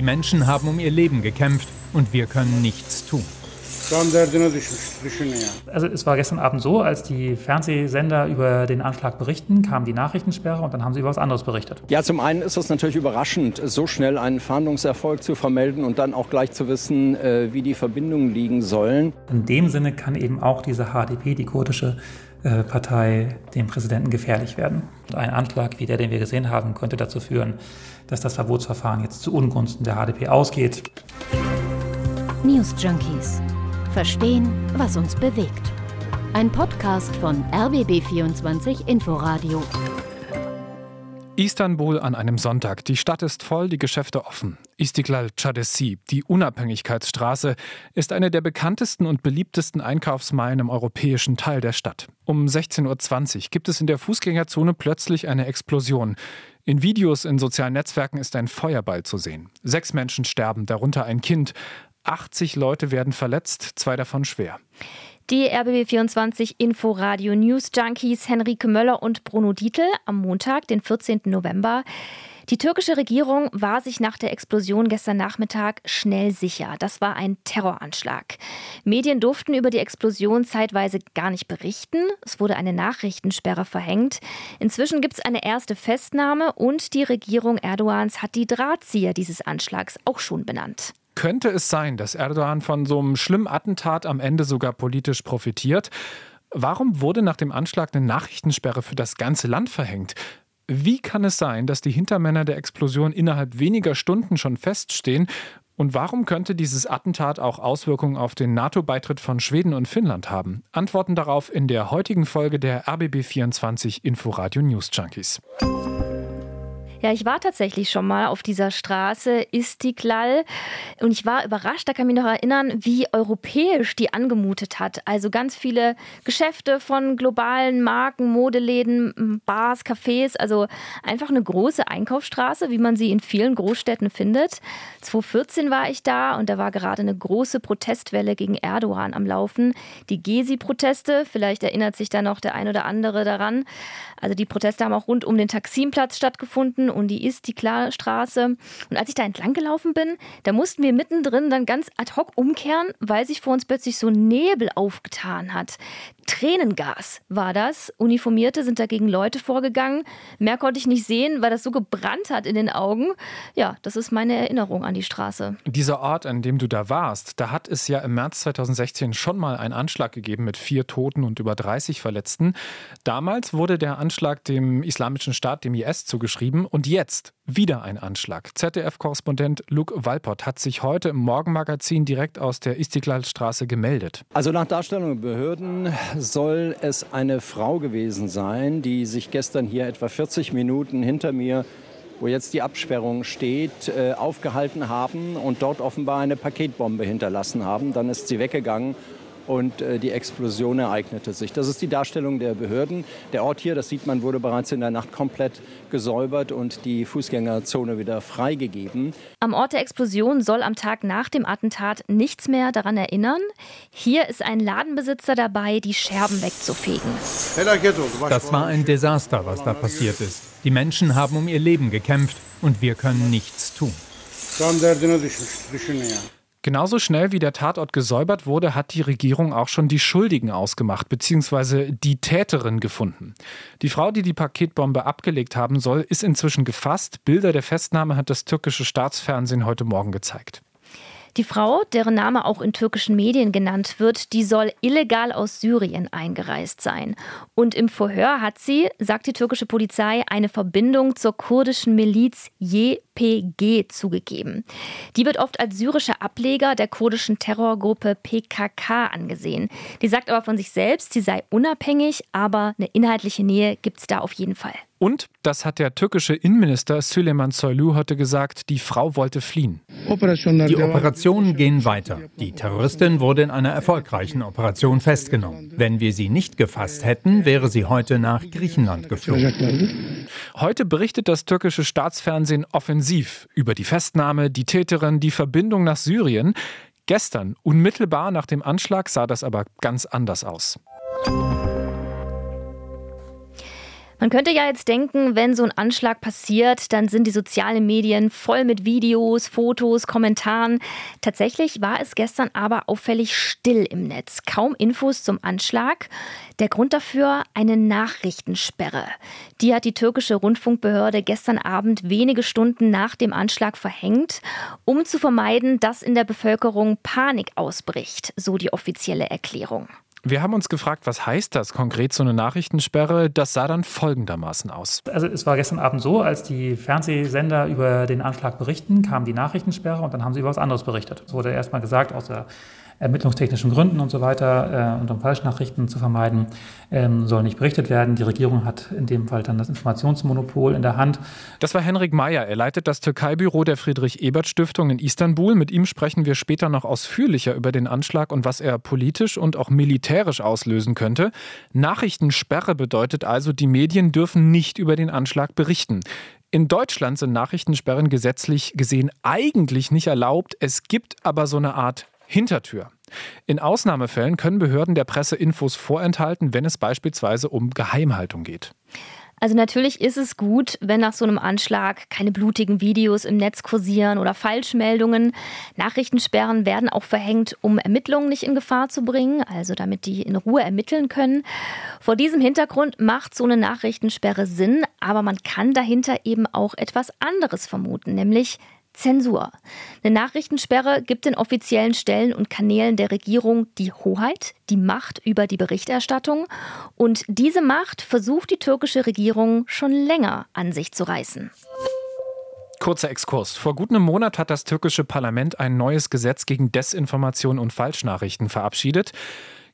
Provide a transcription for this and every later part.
Die Menschen haben um ihr Leben gekämpft und wir können nichts tun. Also es war gestern Abend so, als die Fernsehsender über den Anschlag berichten, kam die Nachrichtensperre und dann haben sie über was anderes berichtet. Ja, zum einen ist es natürlich überraschend, so schnell einen Fahndungserfolg zu vermelden und dann auch gleich zu wissen, äh, wie die Verbindungen liegen sollen. In dem Sinne kann eben auch diese HDP, die kurdische äh, Partei, dem Präsidenten gefährlich werden. Ein Anschlag wie der, den wir gesehen haben, könnte dazu führen, dass das Verbotsverfahren jetzt zu Ungunsten der HDP ausgeht. News Junkies Verstehen, was uns bewegt. Ein Podcast von RBB24 Inforadio. Istanbul an einem Sonntag. Die Stadt ist voll, die Geschäfte offen. Istiklal Chadesi, die Unabhängigkeitsstraße, ist eine der bekanntesten und beliebtesten Einkaufsmeilen im europäischen Teil der Stadt. Um 16.20 Uhr gibt es in der Fußgängerzone plötzlich eine Explosion. In Videos in sozialen Netzwerken ist ein Feuerball zu sehen. Sechs Menschen sterben, darunter ein Kind. 80 Leute werden verletzt, zwei davon schwer. Die RBB24 Inforadio News Junkies Henrike Möller und Bruno Dietl am Montag, den 14. November. Die türkische Regierung war sich nach der Explosion gestern Nachmittag schnell sicher. Das war ein Terroranschlag. Medien durften über die Explosion zeitweise gar nicht berichten. Es wurde eine Nachrichtensperre verhängt. Inzwischen gibt es eine erste Festnahme und die Regierung Erdogans hat die Drahtzieher dieses Anschlags auch schon benannt. Könnte es sein, dass Erdogan von so einem schlimmen Attentat am Ende sogar politisch profitiert? Warum wurde nach dem Anschlag eine Nachrichtensperre für das ganze Land verhängt? Wie kann es sein, dass die Hintermänner der Explosion innerhalb weniger Stunden schon feststehen? Und warum könnte dieses Attentat auch Auswirkungen auf den NATO-Beitritt von Schweden und Finnland haben? Antworten darauf in der heutigen Folge der RBB24 Inforadio News Junkies. Ja, ich war tatsächlich schon mal auf dieser Straße Istiklal und ich war überrascht, da kann ich mich noch erinnern, wie europäisch die angemutet hat. Also ganz viele Geschäfte von globalen Marken, Modeläden, Bars, Cafés, also einfach eine große Einkaufsstraße, wie man sie in vielen Großstädten findet. 2014 war ich da und da war gerade eine große Protestwelle gegen Erdogan am Laufen. Die Gezi-Proteste, vielleicht erinnert sich da noch der ein oder andere daran. Also die Proteste haben auch rund um den Taksimplatz stattgefunden und die Istiklal-Straße. Und als ich da entlang gelaufen bin, da mussten wir mittendrin dann ganz ad hoc umkehren, weil sich vor uns plötzlich so Nebel aufgetan hat. Tränengas war das. Uniformierte sind dagegen Leute vorgegangen. Mehr konnte ich nicht sehen, weil das so gebrannt hat in den Augen. Ja, das ist meine Erinnerung an die Straße. Dieser Ort, an dem du da warst, da hat es ja im März 2016 schon mal einen Anschlag gegeben mit vier Toten und über 30 Verletzten. Damals wurde der Anschlag dem Islamischen Staat, dem IS, zugeschrieben. Und jetzt wieder ein Anschlag. ZDF-Korrespondent Luke Walpott hat sich heute im Morgenmagazin direkt aus der Istiklal-Straße gemeldet. Also nach Darstellung der Behörden soll es eine Frau gewesen sein, die sich gestern hier etwa 40 Minuten hinter mir wo jetzt die Absperrung steht, äh, aufgehalten haben und dort offenbar eine Paketbombe hinterlassen haben. Dann ist sie weggegangen und äh, die Explosion ereignete sich. Das ist die Darstellung der Behörden. Der Ort hier, das sieht man, wurde bereits in der Nacht komplett gesäubert und die Fußgängerzone wieder freigegeben. Am Ort der Explosion soll am Tag nach dem Attentat nichts mehr daran erinnern. Hier ist ein Ladenbesitzer dabei, die Scherben wegzufegen. Das war ein Desaster, was da passiert ist. Die Menschen haben um ihr Leben gekämpft und wir können nichts tun. Genauso schnell wie der Tatort gesäubert wurde, hat die Regierung auch schon die Schuldigen ausgemacht bzw. die Täterin gefunden. Die Frau, die die Paketbombe abgelegt haben soll, ist inzwischen gefasst. Bilder der Festnahme hat das türkische Staatsfernsehen heute Morgen gezeigt. Die Frau, deren Name auch in türkischen Medien genannt wird, die soll illegal aus Syrien eingereist sein. Und im Verhör hat sie, sagt die türkische Polizei, eine Verbindung zur kurdischen Miliz YPG zugegeben. Die wird oft als syrischer Ableger der kurdischen Terrorgruppe PKK angesehen. Die sagt aber von sich selbst, sie sei unabhängig, aber eine inhaltliche Nähe gibt es da auf jeden Fall. Und, das hat der türkische Innenminister Süleyman Soylu heute gesagt, die Frau wollte fliehen. Die Operationen gehen weiter. Die Terroristin wurde in einer erfolgreichen Operation festgenommen. Wenn wir sie nicht gefasst hätten, wäre sie heute nach Griechenland geflogen. Heute berichtet das türkische Staatsfernsehen offensiv über die Festnahme, die Täterin, die Verbindung nach Syrien. Gestern, unmittelbar nach dem Anschlag, sah das aber ganz anders aus. Man könnte ja jetzt denken, wenn so ein Anschlag passiert, dann sind die sozialen Medien voll mit Videos, Fotos, Kommentaren. Tatsächlich war es gestern aber auffällig still im Netz. Kaum Infos zum Anschlag. Der Grund dafür eine Nachrichtensperre. Die hat die türkische Rundfunkbehörde gestern Abend wenige Stunden nach dem Anschlag verhängt, um zu vermeiden, dass in der Bevölkerung Panik ausbricht, so die offizielle Erklärung. Wir haben uns gefragt, was heißt das konkret, so eine Nachrichtensperre? Das sah dann folgendermaßen aus. Also es war gestern Abend so, als die Fernsehsender über den Anschlag berichten, kam die Nachrichtensperre und dann haben sie über was anderes berichtet. Es wurde erstmal gesagt, aus der ermittlungstechnischen Gründen und so weiter äh, und um Falschnachrichten zu vermeiden, ähm, soll nicht berichtet werden. Die Regierung hat in dem Fall dann das Informationsmonopol in der Hand. Das war Henrik Mayer. Er leitet das Türkei-Büro der Friedrich-Ebert-Stiftung in Istanbul. Mit ihm sprechen wir später noch ausführlicher über den Anschlag und was er politisch und auch militärisch auslösen könnte. Nachrichtensperre bedeutet also, die Medien dürfen nicht über den Anschlag berichten. In Deutschland sind Nachrichtensperren gesetzlich gesehen eigentlich nicht erlaubt. Es gibt aber so eine Art Hintertür. In Ausnahmefällen können Behörden der Presse Infos vorenthalten, wenn es beispielsweise um Geheimhaltung geht. Also natürlich ist es gut, wenn nach so einem Anschlag keine blutigen Videos im Netz kursieren oder Falschmeldungen. Nachrichtensperren werden auch verhängt, um Ermittlungen nicht in Gefahr zu bringen, also damit die in Ruhe ermitteln können. Vor diesem Hintergrund macht so eine Nachrichtensperre Sinn, aber man kann dahinter eben auch etwas anderes vermuten, nämlich Zensur. Eine Nachrichtensperre gibt den offiziellen Stellen und Kanälen der Regierung die Hoheit, die Macht über die Berichterstattung. Und diese Macht versucht die türkische Regierung schon länger an sich zu reißen. Kurzer Exkurs. Vor gut einem Monat hat das türkische Parlament ein neues Gesetz gegen Desinformation und Falschnachrichten verabschiedet.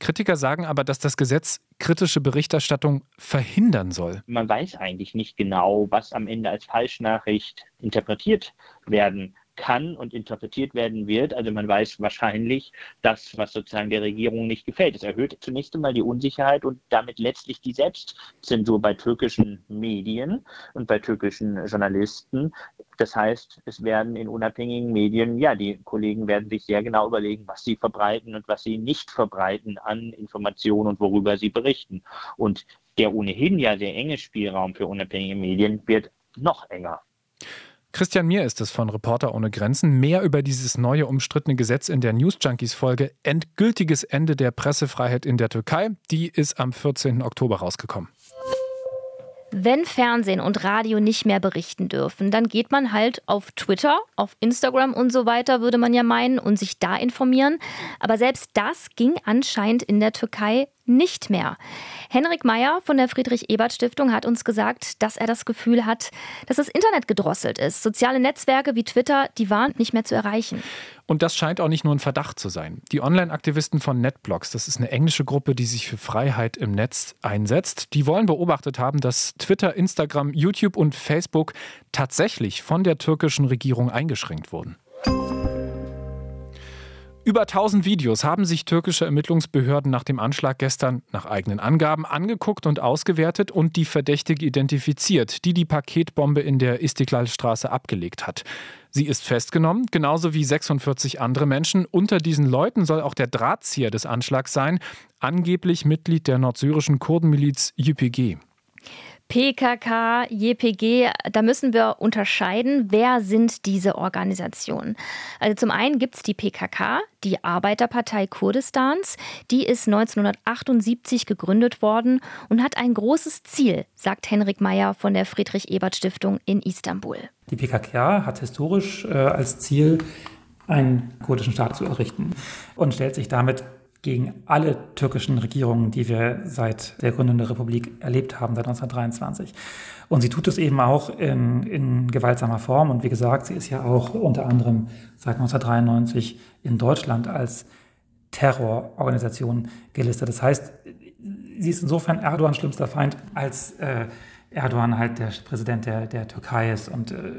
Kritiker sagen aber, dass das Gesetz kritische Berichterstattung verhindern soll. Man weiß eigentlich nicht genau, was am Ende als Falschnachricht interpretiert werden kann und interpretiert werden wird. Also man weiß wahrscheinlich das, was sozusagen der Regierung nicht gefällt. Es erhöht zunächst einmal die Unsicherheit und damit letztlich die Selbstzensur bei türkischen Medien und bei türkischen Journalisten. Das heißt, es werden in unabhängigen Medien, ja, die Kollegen werden sich sehr genau überlegen, was sie verbreiten und was sie nicht verbreiten an Informationen und worüber sie berichten. Und der ohnehin ja sehr enge Spielraum für unabhängige Medien wird noch enger. Christian Mier ist es von Reporter ohne Grenzen. Mehr über dieses neue umstrittene Gesetz in der News Junkies Folge Endgültiges Ende der Pressefreiheit in der Türkei. Die ist am 14. Oktober rausgekommen. Wenn Fernsehen und Radio nicht mehr berichten dürfen, dann geht man halt auf Twitter, auf Instagram und so weiter, würde man ja meinen, und sich da informieren. Aber selbst das ging anscheinend in der Türkei nicht mehr. Henrik Meyer von der Friedrich-Ebert-Stiftung hat uns gesagt, dass er das Gefühl hat, dass das Internet gedrosselt ist. Soziale Netzwerke wie Twitter, die waren nicht mehr zu erreichen. Und das scheint auch nicht nur ein Verdacht zu sein. Die Online-Aktivisten von NetBlocks, das ist eine englische Gruppe, die sich für Freiheit im Netz einsetzt, die wollen beobachtet haben, dass Twitter, Instagram, YouTube und Facebook tatsächlich von der türkischen Regierung eingeschränkt wurden. Über 1000 Videos haben sich türkische Ermittlungsbehörden nach dem Anschlag gestern nach eigenen Angaben angeguckt und ausgewertet und die Verdächtige identifiziert, die die Paketbombe in der Istiklalstraße abgelegt hat. Sie ist festgenommen, genauso wie 46 andere Menschen. Unter diesen Leuten soll auch der Drahtzieher des Anschlags sein, angeblich Mitglied der nordsyrischen Kurdenmiliz YPG. PKK, JPG, da müssen wir unterscheiden, wer sind diese Organisationen. Also zum einen gibt es die PKK, die Arbeiterpartei Kurdistans. Die ist 1978 gegründet worden und hat ein großes Ziel, sagt Henrik Meyer von der Friedrich-Ebert-Stiftung in Istanbul. Die PKK hat historisch äh, als Ziel, einen kurdischen Staat zu errichten und stellt sich damit gegen alle türkischen Regierungen, die wir seit der Gründung der Republik erlebt haben, seit 1923. Und sie tut es eben auch in, in gewaltsamer Form. Und wie gesagt, sie ist ja auch unter anderem seit 1993 in Deutschland als Terrororganisation gelistet. Das heißt, sie ist insofern Erdogans schlimmster Feind, als äh, Erdogan halt der Präsident der, der Türkei ist. Und äh,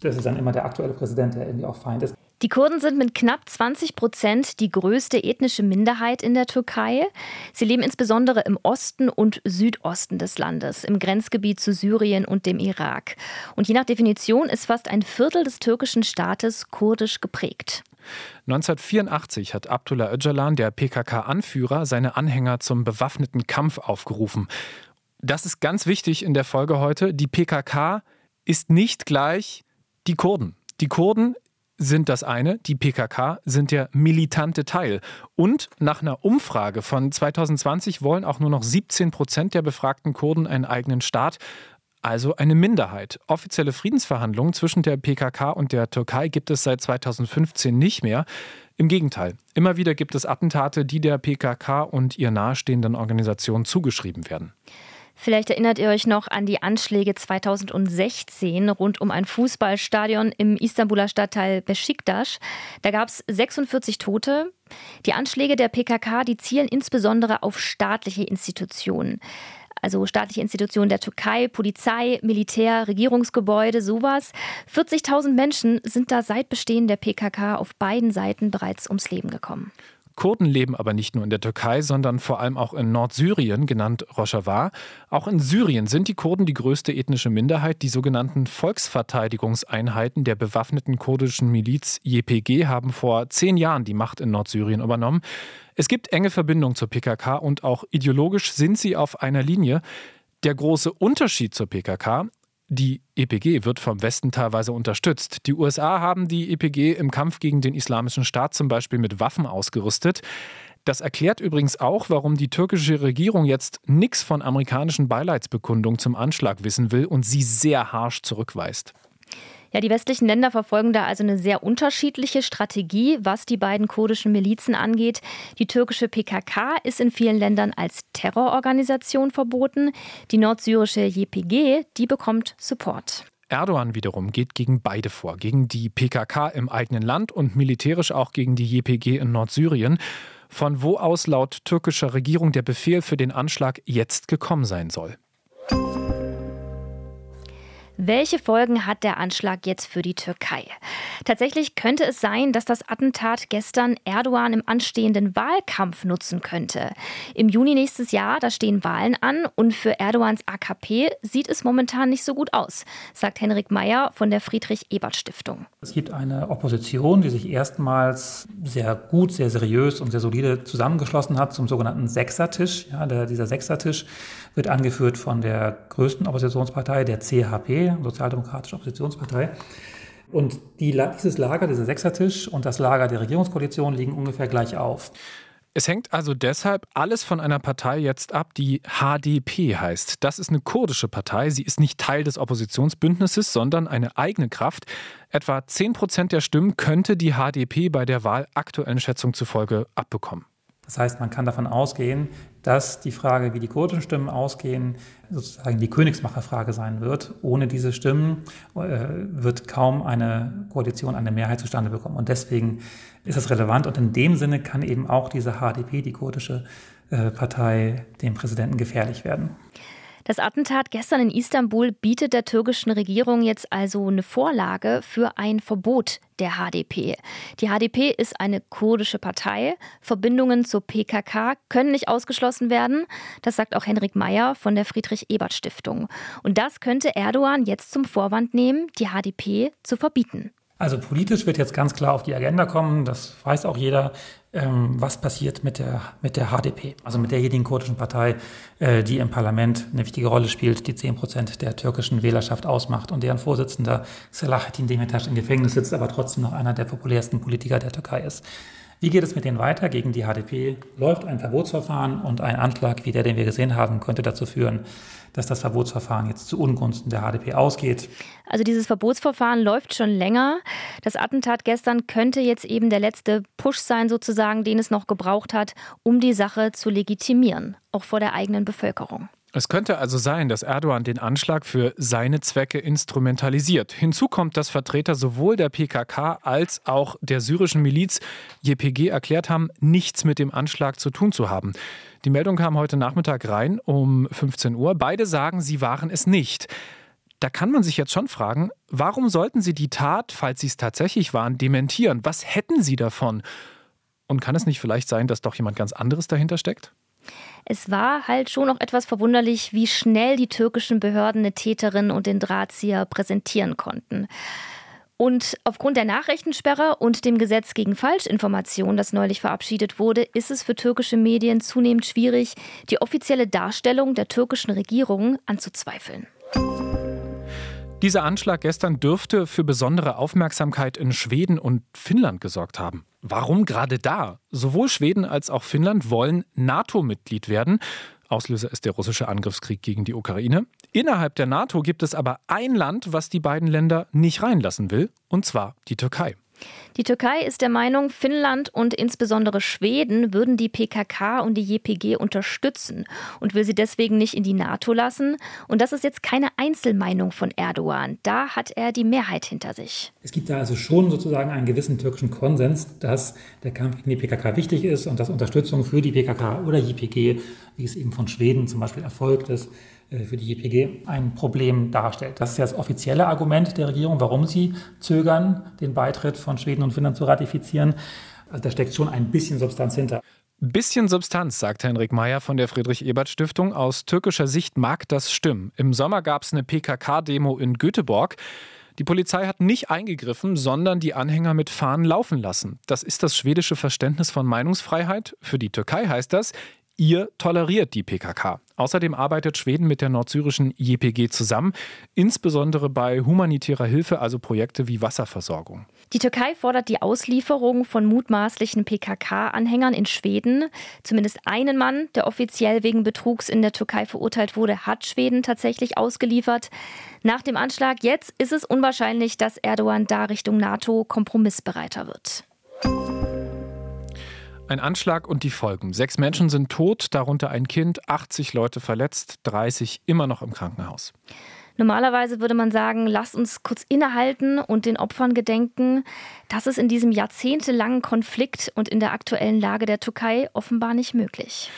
das ist dann immer der aktuelle Präsident, der irgendwie auch Feind ist. Die Kurden sind mit knapp 20 Prozent die größte ethnische Minderheit in der Türkei. Sie leben insbesondere im Osten und Südosten des Landes, im Grenzgebiet zu Syrien und dem Irak. Und je nach Definition ist fast ein Viertel des türkischen Staates kurdisch geprägt. 1984 hat Abdullah Öcalan, der PKK-Anführer, seine Anhänger zum bewaffneten Kampf aufgerufen. Das ist ganz wichtig in der Folge heute. Die PKK ist nicht gleich die Kurden. Die Kurden sind das eine, die PKK sind der militante Teil. Und nach einer Umfrage von 2020 wollen auch nur noch 17 Prozent der befragten Kurden einen eigenen Staat, also eine Minderheit. Offizielle Friedensverhandlungen zwischen der PKK und der Türkei gibt es seit 2015 nicht mehr. Im Gegenteil, immer wieder gibt es Attentate, die der PKK und ihr nahestehenden Organisationen zugeschrieben werden. Vielleicht erinnert ihr euch noch an die Anschläge 2016 rund um ein Fußballstadion im Istanbuler Stadtteil Besiktas. Da gab es 46 Tote. Die Anschläge der PKK, die zielen insbesondere auf staatliche Institutionen. Also staatliche Institutionen der Türkei, Polizei, Militär, Regierungsgebäude, sowas. 40.000 Menschen sind da seit Bestehen der PKK auf beiden Seiten bereits ums Leben gekommen. Kurden leben aber nicht nur in der Türkei, sondern vor allem auch in Nordsyrien, genannt Rojava. Auch in Syrien sind die Kurden die größte ethnische Minderheit. Die sogenannten Volksverteidigungseinheiten der bewaffneten kurdischen Miliz YPG haben vor zehn Jahren die Macht in Nordsyrien übernommen. Es gibt enge Verbindungen zur PKK und auch ideologisch sind sie auf einer Linie. Der große Unterschied zur PKK die EPG wird vom Westen teilweise unterstützt. Die USA haben die EPG im Kampf gegen den Islamischen Staat zum Beispiel mit Waffen ausgerüstet. Das erklärt übrigens auch, warum die türkische Regierung jetzt nichts von amerikanischen Beileidsbekundungen zum Anschlag wissen will und sie sehr harsch zurückweist. Ja, die westlichen Länder verfolgen da also eine sehr unterschiedliche Strategie, was die beiden kurdischen Milizen angeht. Die türkische PKK ist in vielen Ländern als Terrororganisation verboten. Die nordsyrische JPG, die bekommt Support. Erdogan wiederum geht gegen beide vor, gegen die PKK im eigenen Land und militärisch auch gegen die JPG in Nordsyrien, von wo aus laut türkischer Regierung der Befehl für den Anschlag jetzt gekommen sein soll. Welche Folgen hat der Anschlag jetzt für die Türkei? Tatsächlich könnte es sein, dass das Attentat gestern Erdogan im anstehenden Wahlkampf nutzen könnte. Im Juni nächstes Jahr, da stehen Wahlen an und für Erdogans AKP sieht es momentan nicht so gut aus, sagt Henrik Mayer von der Friedrich-Ebert-Stiftung. Es gibt eine Opposition, die sich erstmals sehr gut, sehr seriös und sehr solide zusammengeschlossen hat zum sogenannten Sechsertisch. Ja, der, dieser Sechsertisch wird angeführt von der größten Oppositionspartei, der CHP, Sozialdemokratische Oppositionspartei. Und die, dieses Lager, dieser Sechsertisch und das Lager der Regierungskoalition liegen ungefähr gleich auf. Es hängt also deshalb alles von einer Partei jetzt ab, die HDP heißt. Das ist eine kurdische Partei. Sie ist nicht Teil des Oppositionsbündnisses, sondern eine eigene Kraft. Etwa 10 Prozent der Stimmen könnte die HDP bei der Wahl aktuellen Schätzungen zufolge abbekommen. Das heißt, man kann davon ausgehen, dass die Frage, wie die kurdischen Stimmen ausgehen, sozusagen die Königsmacherfrage sein wird. Ohne diese Stimmen äh, wird kaum eine Koalition eine Mehrheit zustande bekommen. Und deswegen ist es relevant. Und in dem Sinne kann eben auch diese HDP, die kurdische äh, Partei, dem Präsidenten gefährlich werden. Das Attentat gestern in Istanbul bietet der türkischen Regierung jetzt also eine Vorlage für ein Verbot der HDP. Die HDP ist eine kurdische Partei. Verbindungen zur PKK können nicht ausgeschlossen werden. Das sagt auch Henrik Mayer von der Friedrich-Ebert-Stiftung. Und das könnte Erdogan jetzt zum Vorwand nehmen, die HDP zu verbieten. Also politisch wird jetzt ganz klar auf die Agenda kommen, das weiß auch jeder, ähm, was passiert mit der, mit der HDP, also mit derjenigen kurdischen Partei, äh, die im Parlament eine wichtige Rolle spielt, die 10 Prozent der türkischen Wählerschaft ausmacht und deren Vorsitzender Selahattin Demirtas im Gefängnis sitzt, aber trotzdem noch einer der populärsten Politiker der Türkei ist. Wie geht es mit denen weiter? Gegen die HDP läuft ein Verbotsverfahren und ein Anschlag wie der, den wir gesehen haben, könnte dazu führen, dass das Verbotsverfahren jetzt zu Ungunsten der HDP ausgeht. Also dieses Verbotsverfahren läuft schon länger. Das Attentat gestern könnte jetzt eben der letzte Push sein, sozusagen, den es noch gebraucht hat, um die Sache zu legitimieren, auch vor der eigenen Bevölkerung. Es könnte also sein, dass Erdogan den Anschlag für seine Zwecke instrumentalisiert. Hinzu kommt, dass Vertreter sowohl der PKK als auch der syrischen Miliz JPG erklärt haben, nichts mit dem Anschlag zu tun zu haben. Die Meldung kam heute Nachmittag rein um 15 Uhr. Beide sagen, sie waren es nicht. Da kann man sich jetzt schon fragen, warum sollten sie die Tat, falls sie es tatsächlich waren, dementieren? Was hätten sie davon? Und kann es nicht vielleicht sein, dass doch jemand ganz anderes dahinter steckt? Es war halt schon noch etwas verwunderlich, wie schnell die türkischen Behörden eine Täterin und den Drahtzieher präsentieren konnten. Und aufgrund der Nachrichtensperre und dem Gesetz gegen Falschinformationen, das neulich verabschiedet wurde, ist es für türkische Medien zunehmend schwierig, die offizielle Darstellung der türkischen Regierung anzuzweifeln. Dieser Anschlag gestern dürfte für besondere Aufmerksamkeit in Schweden und Finnland gesorgt haben. Warum gerade da? Sowohl Schweden als auch Finnland wollen NATO-Mitglied werden. Auslöser ist der russische Angriffskrieg gegen die Ukraine. Innerhalb der NATO gibt es aber ein Land, was die beiden Länder nicht reinlassen will, und zwar die Türkei. Die Türkei ist der Meinung, Finnland und insbesondere Schweden würden die PKK und die JPG unterstützen und will sie deswegen nicht in die NATO lassen. Und das ist jetzt keine Einzelmeinung von Erdogan. Da hat er die Mehrheit hinter sich. Es gibt da also schon sozusagen einen gewissen türkischen Konsens, dass der Kampf gegen die PKK wichtig ist und dass Unterstützung für die PKK oder JPG, wie es eben von Schweden zum Beispiel erfolgt ist, für die JPG ein Problem darstellt. Das ist ja das offizielle Argument der Regierung, warum sie zögern, den Beitritt von Schweden und Finnland zu ratifizieren. Also da steckt schon ein bisschen Substanz hinter. Bisschen Substanz, sagt Henrik Mayer von der Friedrich-Ebert-Stiftung. Aus türkischer Sicht mag das stimmen. Im Sommer gab es eine PKK-Demo in Göteborg. Die Polizei hat nicht eingegriffen, sondern die Anhänger mit Fahnen laufen lassen. Das ist das schwedische Verständnis von Meinungsfreiheit. Für die Türkei heißt das, Ihr toleriert die PKK. Außerdem arbeitet Schweden mit der nordsyrischen JPG zusammen, insbesondere bei humanitärer Hilfe, also Projekte wie Wasserversorgung. Die Türkei fordert die Auslieferung von mutmaßlichen PKK-Anhängern in Schweden. Zumindest einen Mann, der offiziell wegen Betrugs in der Türkei verurteilt wurde, hat Schweden tatsächlich ausgeliefert. Nach dem Anschlag jetzt ist es unwahrscheinlich, dass Erdogan da Richtung NATO kompromissbereiter wird. Ein Anschlag und die Folgen. Sechs Menschen sind tot, darunter ein Kind, 80 Leute verletzt, 30 immer noch im Krankenhaus. Normalerweise würde man sagen, lasst uns kurz innehalten und den Opfern gedenken. Das ist in diesem jahrzehntelangen Konflikt und in der aktuellen Lage der Türkei offenbar nicht möglich.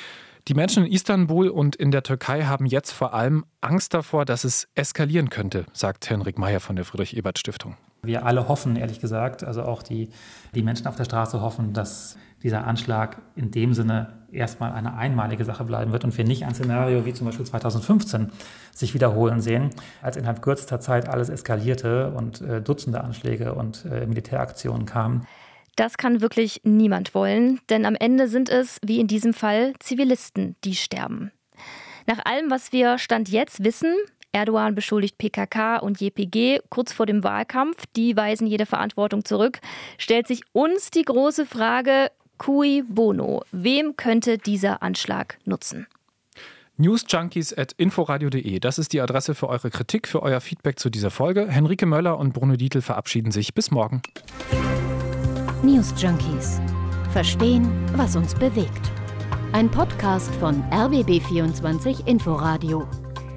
Die Menschen in Istanbul und in der Türkei haben jetzt vor allem Angst davor, dass es eskalieren könnte, sagt Henrik Mayer von der Friedrich-Ebert-Stiftung. Wir alle hoffen, ehrlich gesagt, also auch die, die Menschen auf der Straße hoffen, dass dieser Anschlag in dem Sinne erstmal eine einmalige Sache bleiben wird und wir nicht ein Szenario wie zum Beispiel 2015 sich wiederholen sehen, als innerhalb kürzester Zeit alles eskalierte und äh, Dutzende Anschläge und äh, Militäraktionen kamen. Das kann wirklich niemand wollen, denn am Ende sind es, wie in diesem Fall, Zivilisten, die sterben. Nach allem, was wir Stand jetzt wissen, Erdogan beschuldigt PKK und JPG kurz vor dem Wahlkampf, die weisen jede Verantwortung zurück, stellt sich uns die große Frage, Cui bono. Wem könnte dieser Anschlag nutzen? Newsjunkies at inforadio.de. Das ist die Adresse für eure Kritik, für euer Feedback zu dieser Folge. Henrike Möller und Bruno Dietl verabschieden sich. Bis morgen. Newsjunkies. Verstehen, was uns bewegt. Ein Podcast von RBB24 Inforadio.